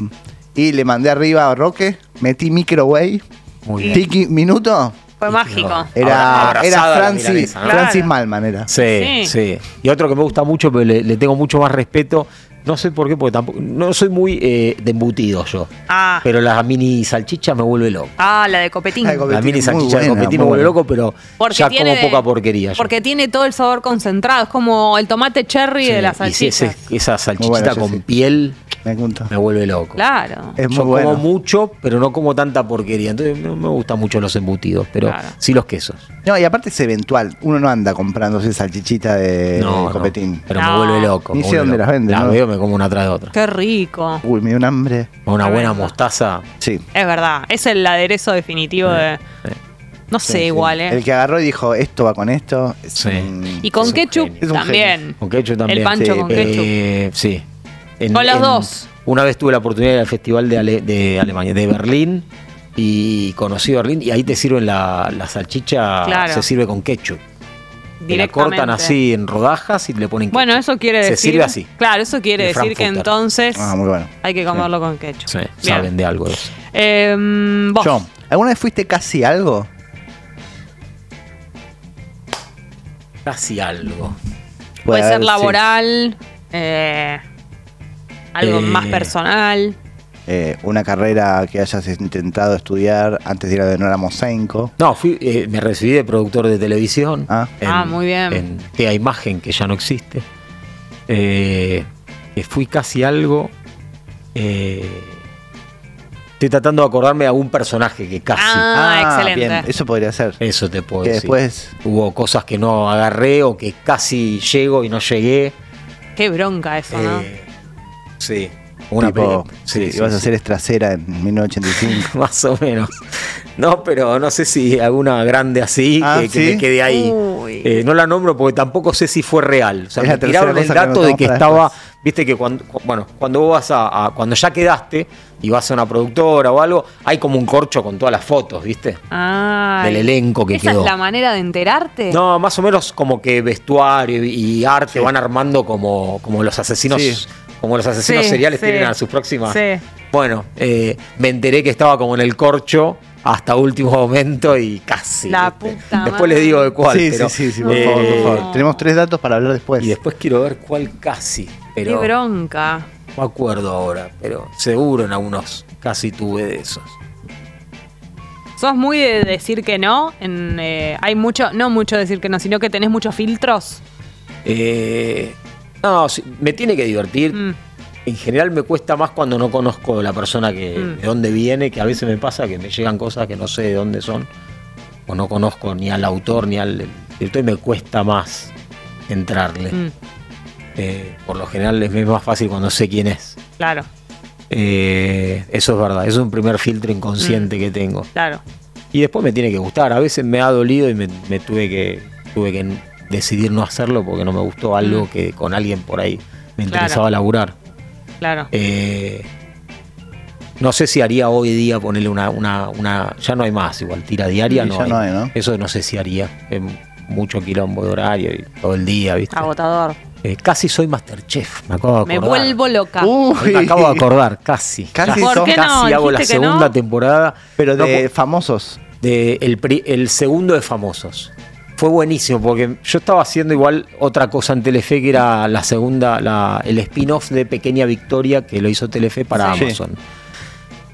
y le mandé arriba a Roque, metí microwave, Muy bien. tiki minuto. Fue mágico. Era, era Francis, milanesa, ¿no? Francis Claro. Malman era. Sí, Sí. sí, Y otro que me gusta mucho, pero le, le tengo mucho más respeto. No sé por qué, porque tampoco. No soy muy eh, de embutido yo. Ah, Pero la mini salchicha me vuelve loco. ah, la de copetín. La de copetín. La mini salchicha de copetín me vuelve loco, pero Porque ya tiene como poca porquería. yo. Porque tiene todo el sabor concentrado. Es como el tomate cherry Sí, de la y si salchicha. ese- esa salchichita con sí. piel Me gusta. me vuelve loco. Claro. Es muy Yo bueno. como mucho, pero no como tanta porquería. Entonces no me gustan mucho los embutidos, pero Claro. sí los quesos. No, y aparte es eventual. Uno no anda comprándose salchichita de no, copetín. pero No. me vuelve loco. Ni sé dónde loco. las venden, Las ¿no? veo, me como una tras de otra. Qué rico. Uy, me dio un hambre. Una buena mostaza. Sí. Es verdad. Es el aderezo definitivo de. sí. No sé, Sí, sí. igual, ¿eh? El que agarró y dijo, esto va con esto. es Sí. un- Y con ketchup también. Con ketchup también. El pancho Sí, con Eh, sí. En- Con los en- dos. Una vez tuve la oportunidad de ir al festival de, Ale- de Alemania, de Berlín, y conocí Berlín, y ahí te sirven la, la salchicha, Claro. se sirve con ketchup. Te la cortan así en rodajas y le ponen ketchup. Bueno, eso quiere Se decir. sirve así. Claro, eso quiere De decir que entonces Ah, muy bueno. hay que comerlo con ketchup. Sí, Bien. saben de algo eso. Em, vos. Yo, ¿alguna vez fuiste casi algo? Casi algo. Puede ser sí. laboral, eh, algo Eh, más personal. Eh, una carrera que hayas intentado estudiar antes de ir a de Nora Mosenko. No, fui, eh, me recibí de productor de televisión. Ah. Ah, muy bien. En TEA Imagen, que ya no existe. Eh, que fui casi algo. eh, estoy tratando de acordarme de algún personaje que casi. Ah, excelente. Bien, eso podría ser. Eso te puedo que decir. después Hubo cosas que no agarré o que casi llego y no llegué. Qué bronca eso, ¿no? Sí. Una tipo, sí, sí, ibas sí, a sí. ser estracera en 1985. *laughs* Más o menos. No, pero no sé si alguna grande así Ah, que, que quede ahí. Uy. Eh, no la nombro porque tampoco sé si fue real. O sea, Es me tiraron el que dato de que estaba. después. Viste que cuando, cu- bueno, cuando vos vas a, a- Cuando ya quedaste y vas a una productora o algo, hay como un corcho con todas las fotos, ¿viste? Ah, Del elenco que ¿Esa quedó. es la manera de enterarte? No, más o menos como que vestuario y, y arte Sí. van armando como, como los asesinos. Como los asesinos Sí, seriales sí. tienen a sus próximas. Sí. Bueno, eh, me enteré que estaba como en el corcho hasta último *laughs* momento y casi. La puta Después madre. les digo de cuál. sí, pero, sí, sí, sí, por eh, favor, por favor. Tenemos tres datos para hablar después. Y después quiero ver cuál casi. Pero Qué bronca. no me acuerdo ahora. Pero seguro en algunos casi tuve de esos. ¿Sos muy de decir que no? En, eh, hay mucho, no mucho decir que no, sino que tenés muchos filtros. Eh, no, sí, me tiene que divertir. Mm. En general me cuesta más cuando no conozco la persona que Mm. de dónde viene, que a veces me pasa que me llegan cosas que no sé de dónde son, o no conozco ni al autor ni al director y me cuesta más entrarle. Mm, Eh, por lo general es más fácil cuando sé quién es. claro, Eh, eso es verdad, eso es un primer filtro inconsciente que tengo. claro. Y después me tiene que gustar. A veces me ha dolido y me, me tuve que tuve que decidir no hacerlo porque no me gustó algo Mm. que con alguien por ahí me Claro. interesaba laburar. Claro. Eh, no sé si haría hoy día ponerle una, una, una- Ya no hay más, igual, tira diaria Sí, no, ya hay. no hay, ¿no? Eso no sé si haría. Es mucho quilombo de horario y todo el día, ¿viste? Agotador. Eh, casi soy Masterchef, me acabo de Me acordar. vuelvo loca. Uy, Me acabo de acordar, casi. Casi hago la no. segunda temporada. pero de famosos. de el, el segundo de Famosos. Fue buenísimo porque yo estaba haciendo igual otra cosa en Telefe que era la segunda, la, el spin-off de Pequeña Victoria que lo hizo Telefe para Sí. Amazon.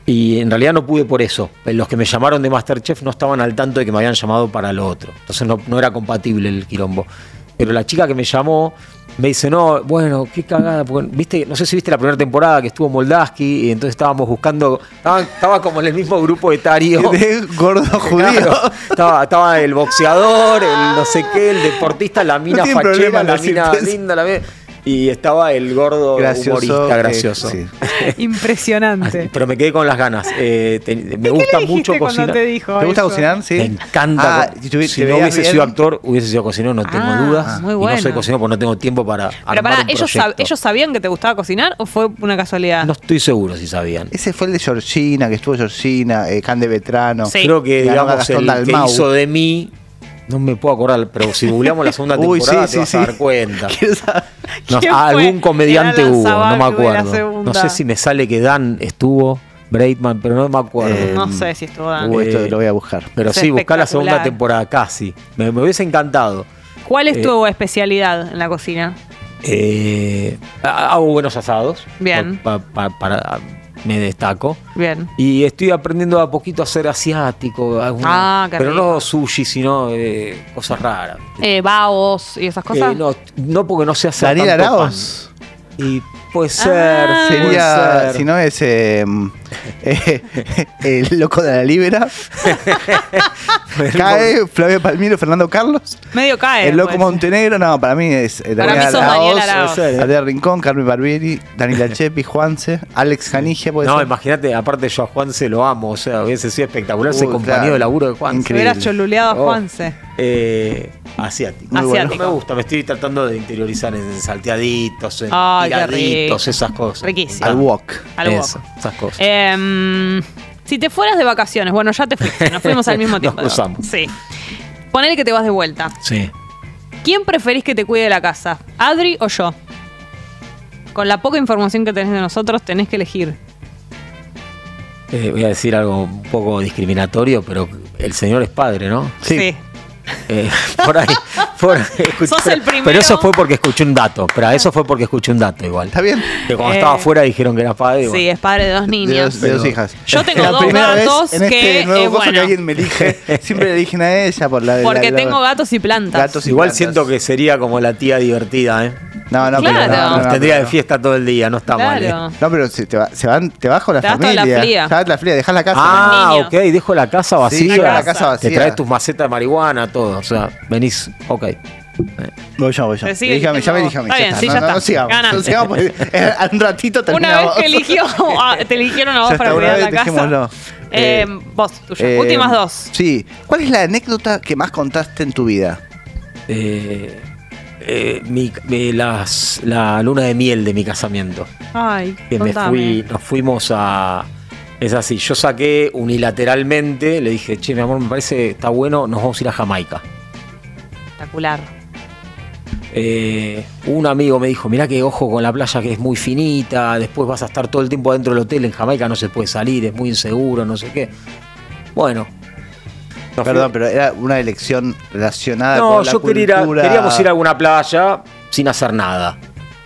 Y en realidad no pude por eso. Los que me llamaron de Masterchef no estaban al tanto de que me habían llamado para lo otro. Entonces no, no era compatible el quilombo. Pero la chica que me llamó me dice, no, bueno, qué cagada. porque, viste, no sé si viste la primera temporada que estuvo Moldaski y entonces estábamos buscando, estaba, estaba como en el mismo grupo etario. *laughs* De gordo judío. Claro, estaba, estaba el boxeador, el no sé qué, el deportista, la mina tienen fachera, la mina eso. linda, la mina- Y estaba el gordo Gracioso. humorista que- gracioso. sí. *laughs* Impresionante. Pero me quedé con las ganas. Eh, te- me gusta ¿Qué le mucho cocinar. te dijo ¿Te gusta eso? cocinar? Sí. Me encanta. Ah, co- si no hubiese bien- sido actor, hubiese sido cocinero, no tengo Ah, dudas. muy Y bueno. no soy cocinero porque no tengo tiempo para Pero armar un ¿ellos, proyecto. sab- ¿ellos sabían que te gustaba cocinar o fue una casualidad? No estoy seguro si sabían. Ese fue el de Georgina, que estuvo Georgina, eh, Can de Vetrano. Sí. Creo que, digamos, Gastón el que Dalmau. hizo de mí, no me puedo acordar, pero si googleamos la segunda *laughs* Uy, temporada sí, te vas sí, a sí. dar cuenta. *laughs* No, algún comediante hubo, no me acuerdo. No sé si me sale que Dan estuvo, Braidman, pero no me acuerdo. Eh, no sé si estuvo dando. Uy, esto Eh, lo voy a buscar. pero es sí, buscar la segunda temporada casi. Me, me hubiese encantado. ¿Cuál es eh, tu especialidad en la cocina? Eh, hago buenos asados. Bien. Pa- pa- para, me destaco. Bien. Y estoy aprendiendo a poquito a ser asiático. alguna- Ah, qué pero rico. no sushi, sino eh, cosas raras. Eh, baos y esas cosas. Eh, no, no porque no sé hacer Daniel tanto Araos. pan. Y puede ser. Ah. puede Sería, ser. si no es eh, eh, *laughs* el loco de la libera. *laughs* Cae Flavio Palmiro, Fernando Carlos. Medio cae. el loco pues. Montenegro, no, para mí es eh, Para mí sos Daniel Araoz. puede ser, ¿eh? Adrián Rincón, Carmen Barbieri, Daniela Chepi, Juanse, Alex Janigia, No, imagínate, aparte yo a Juan se lo amo, o sea, hubiese sido espectacular ser Uy, compañero claro. de laburo de Juan. Increíble. Hubieras choluleado a Oh. Juanse. Eh, asiático. Muy bueno. No me gusta, me estoy tratando de interiorizar en salteaditos, en qué tiraditos, esas cosas. Riquísimo. Al wok. Al Eso, wok. esas cosas. Em, si te fueras de vacaciones, bueno, ya te fuiste, nos fuimos al mismo *laughs* Nos tiempo. cruzamos. Sí. Ponele que te vas de vuelta. Sí. ¿Quién preferís que te cuide la casa? ¿Adri o yo? Con la poca información que tenés de nosotros, tenés que elegir. Eh, voy a decir algo un poco discriminatorio, pero el señor es padre, ¿no? Sí. Eh, *laughs* por ahí. por ahí escuché- Sos el pero- primero. Pero eso fue porque escuché un dato. Pero eso fue porque escuché un dato igual. ¿Está bien? Que cuando Eh, estaba afuera dijeron que era padre. Sí, es padre de dos De dos, de dos hijas. Yo tengo la dos primera vez gatos en este que, nuevo eh, que alguien me elige. *laughs* Siempre le eligen a ella por la de Porque la- la- tengo gatos y plantas. Gatos y Igual plantas. siento que sería como la tía divertida, ¿eh? No, no, Claro. pero no, no, Nos no, tendría de fiesta todo el día, no está mal. ¿eh? No, pero se, te va, se van, te vas con la Te la familia. fría. Te vas con la fría, dejás la casa. Ah, ok, dejo la casa vacía. Sí, la casa vacía. Te traes tus macetas de marihuana, todo. O sea, venís, ok. Voy yo, voy yo. Ya me vos. Está bien, sí, ya no, está. No, sigamos. Sigamos eh, *laughs* un ratito termina Una vez que eligió, ah, te eligieron a vos para cuidar la casa. Eh, Eh, vos, tuya. Eh, Últimas dos. Sí. ¿Cuál es la anécdota que más contaste en tu vida? Eh, eh, mi- mi- las- la luna de miel de mi casamiento. Ay, Que me fui, nos fuimos a. Es así, yo saqué unilateralmente, le dije, che, mi amor, me parece está bueno, nos vamos a ir a Jamaica. Espectacular. Eh, un amigo me dijo, mirá que ojo con la playa que es muy finita, después vas a estar todo el tiempo dentro del hotel, en Jamaica no se puede salir, es muy inseguro, no sé qué. Bueno. Nos Perdón, fuimos- pero era una elección relacionada No, con la yo quería ir a- cultura. queríamos ir a alguna playa sin hacer nada.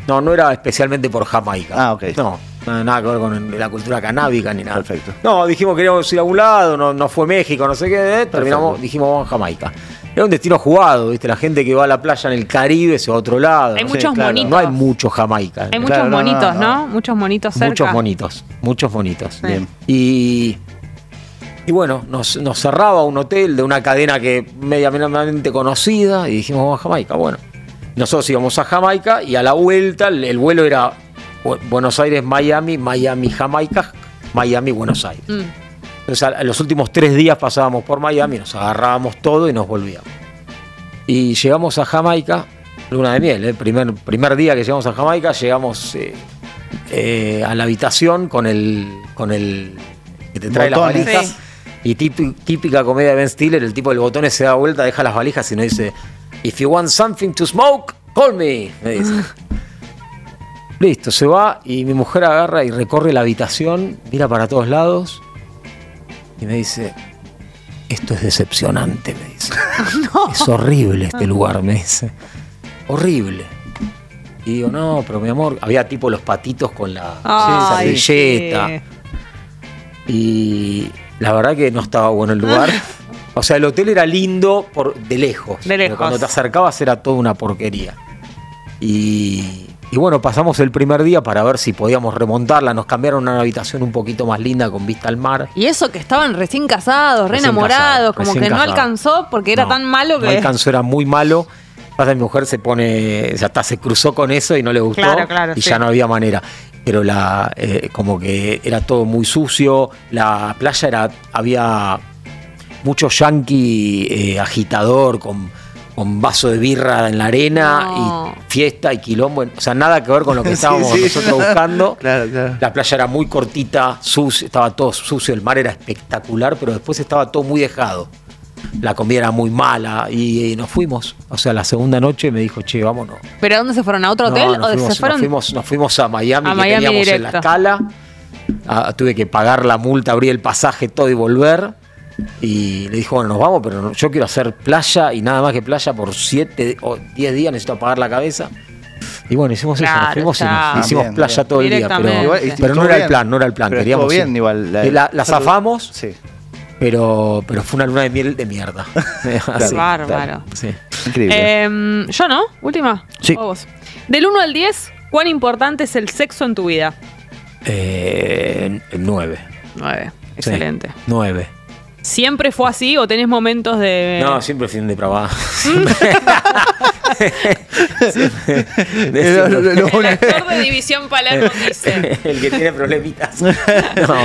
No, no era especialmente por Jamaica. Ah, ok. No, nada, nada que ver con la cultura canábica ni nada. Perfecto. No, dijimos que queríamos ir a algún lado, no, no fue México, no sé qué, eh, terminamos, dijimos vamos a Jamaica. Era un destino jugado, ¿viste? La gente que va a la playa en el Caribe se va a otro lado. Hay no, muchos claro. monitos. no hay mucho Jamaica. Hay muchos monitos, no. ¿no? Muchos monitos cerca. Muchos monitos, muchos monitos. Bien. Y, y bueno, nos, nos cerraba un hotel de una cadena que medianamente conocida y dijimos vamos a Jamaica. Bueno, nosotros íbamos a Jamaica y a la vuelta el, el vuelo era Bu- Buenos Aires, Miami, Miami, Jamaica, Miami, Buenos Aires. Mm. Entonces a- a los últimos tres días pasábamos por Miami, nos agarrábamos todo y nos volvíamos. Y llegamos a Jamaica, luna de miel, el primer, primer día que llegamos a Jamaica, llegamos eh, eh, a la habitación con el, con el que te trae Botones. las valijas. Sí. Y típi- típica comedia de Ben Stiller, el tipo del botones se da vuelta, deja las valijas y nos dice, If you want something to smoke, call me. Me dice. *laughs* Listo, se va y mi mujer agarra y recorre la habitación, mira para todos lados y me dice, esto es decepcionante, me dice. *laughs* Es horrible este lugar, me dice. Horrible. Y digo, no, pero mi amor, había tipo los patitos con la Ay, servilleta. sí. Y la verdad que no estaba bueno el lugar. O sea, el hotel era lindo por, de lejos. De pero lejos. Cuando te acercabas era toda una porquería. Y, y bueno, pasamos el primer día para ver si podíamos remontarla. Nos cambiaron a una habitación un poquito más linda con vista al mar. Y eso que estaban recién casados, re enamorados, como que no alcanzó porque era No, tan malo No que. alcanzó, era muy malo. Pasa mi mujer se pone, ya está, se cruzó con eso y no le gustó. Claro, claro, y sí. ya no había manera. Pero la, eh, como que era todo muy sucio. La playa era, había mucho yankee eh, agitador con, con vaso de birra en la arena No. y fiesta y quilombo. O sea, nada que ver con lo que *laughs* Sí, estábamos sí. nosotros buscando. *laughs* Claro, claro. La playa era muy cortita, sucio, estaba todo sucio, el mar era espectacular, pero después estaba todo muy dejado. La comida era muy mala y, y nos fuimos. O sea, la segunda noche me dijo, che, vámonos. ¿Pero a dónde se fueron? ¿A otro No, hotel? nos ¿O fuimos, se fueron? nos fuimos, nos fuimos a Miami, A que Miami teníamos en la escala. Ah, tuve que pagar la multa, abrir el pasaje, todo y volver. Y le dijo, bueno, nos vamos, pero yo quiero hacer playa y nada más que playa por 7 o 10 días, necesito apagar la cabeza. Y bueno, hicimos eso, nos fuimos y nos hicimos Bien, playa bien. todo el día. Pero. Igual, no era el plan, no era el plan. Pero Queríamos bien, igual. La, la zafamos, Sí. Pero, pero fue una luna de miel de mierda. *laughs* Así, Bárbaro. claro, sí. Increíble. Em, yo no, última. Sí. O vos. Del 1 al 10, ¿cuán importante es el sexo en tu vida? Eh, 9. 9. Excelente. 9. ¿Siempre fue así o tenés momentos de. No, siempre fui un depravado. *laughs* *laughs* *laughs* Siempre. Siempre. Lo- lo- lo- El actor de División Palermo dice. *laughs* El que tiene problemitas. *laughs* No,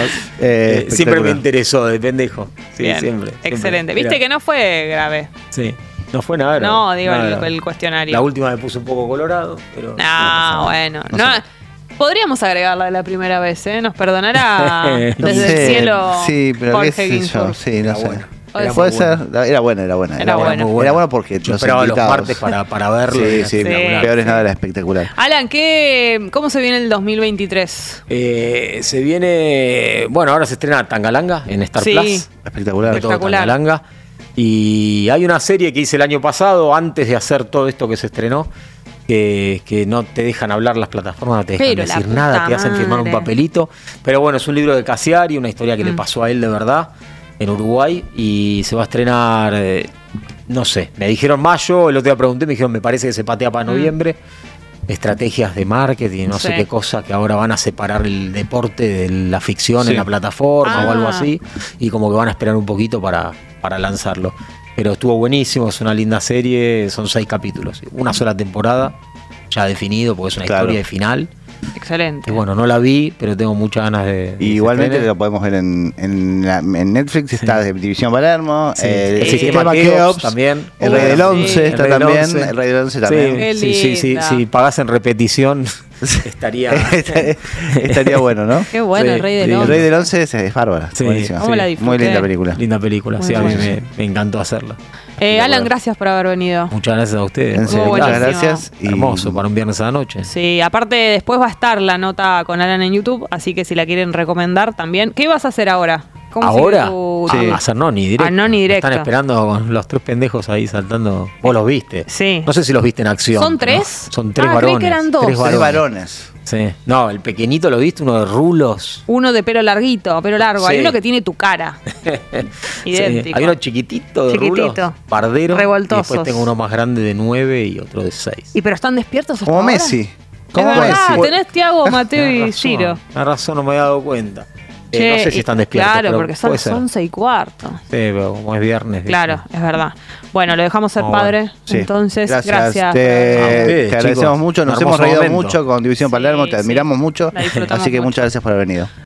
Eh, siempre me interesó, de pendejo. Sí, Bien, siempre, siempre. Excelente. Viste que no fue grave. Sí. No fue nada. grave, No, digo, nada el, grave. el cuestionario. La última me puso un poco colorado, pero. No, bueno. No No, sé. Podríamos agregarla de la primera vez, ¿eh? Nos perdonará desde el cielo. Sí, pero Jorge qué sé yo. Sí, no sé. bueno. Era Puede ser. Era buena, era buena. Era buena. muy Era bueno porque Yo los esperaba los invitados- martes para, para verlo. Sí, era sí, espectacular. peor es nada, era espectacular. Alan, ¿qué, ¿cómo se viene el 2023? Eh, se viene. Bueno, ahora se estrena Tangalanga en Star Sí. Plus. Espectacular. Espectacular. Tangalanga. Y hay una serie que hice el año pasado, antes de hacer todo esto que se estrenó, que, que no te dejan hablar las plataformas, no te dejan Pero decir nada, te hacen firmar un papelito. Pero bueno, es un libro de Casiari, una historia que le Mm. pasó a él de verdad en Uruguay y se va a estrenar, eh, no sé, me dijeron mayo, el otro día pregunté, me dijeron, me parece que se patea para Mm. noviembre. Estrategias de marketing, no Sí. sé qué cosa, que ahora van a separar el deporte de la ficción Sí. en la plataforma o algo Ah. así y como que van a esperar un poquito para, para lanzarlo. Pero estuvo buenísimo, es una linda serie, son seis capítulos, una sola temporada, ya definido porque es una Claro. historia de final. Excelente. Y bueno, no la vi, pero tengo muchas ganas de... Y igualmente lo podemos ver en, en, la- en Netflix, está de División Palermo, Sí. eh, El el sistema Keops también. el Rey del sí. 11 El está también, 11. el Rey del 11 Sí, también. Qué sí, sí, sí, linda. si pagás en repetición, *laughs* estaría... *laughs* Estaría bueno, ¿no? Qué bueno, Sí, el Rey del El Once. Rey del 11 es, es bárbara, Sí, buenísima. ¿Cómo la Muy linda película. Linda película, Muy sí, a mí me, me encantó hacerla. Eh, Alan, gracias por haber venido. Muchas gracias a ustedes. Muchas gracias. y- Hermoso para un viernes a la noche. Sí, aparte después va a estar la nota con Alan en YouTube, así que si la quieren recomendar también. ¿Qué vas a hacer ahora? ¿Cómo Ahora, tu- Sí. a hacer Noni directo. A Noni directo. Están esperando con los tres pendejos ahí saltando. Vos los viste. Sí. No sé si los viste en acción. ¿Son ¿no? tres? Son tres Ah, creí varones. que eran dos. Tres Tres varones. varones. Sí. No, el pequeñito lo viste, uno de rulos. Uno de pelo larguito, pelo largo. Hay uno que tiene tu cara. *laughs* Idéntico. Sí, Hay uno chiquitito de Chiquitito. rulos, pardero. Revoltosos. Y después tengo uno más grande de nueve y otro de seis. ¿Y pero están despiertos hasta Como ahora? Messi. Es verdad, Messi. tenés Tiago, *laughs* Mateo y razón, Ciro. tenés razón, no me había dado cuenta. Eh, Che, no sé si están despiertos. Claro, pero porque son ser. 11 y cuarto. Sí, pero como es viernes. Claro, es verdad. Bueno, lo dejamos ser Ah, padre. Sí. Entonces, gracias. gracias. Te, habernos- A ustedes, te agradecemos chicos. mucho, nos hemos reído momento. mucho con División Sí, Palermo, te sí. admiramos mucho. La disfrutamos Así que mucho. muchas gracias por haber venido.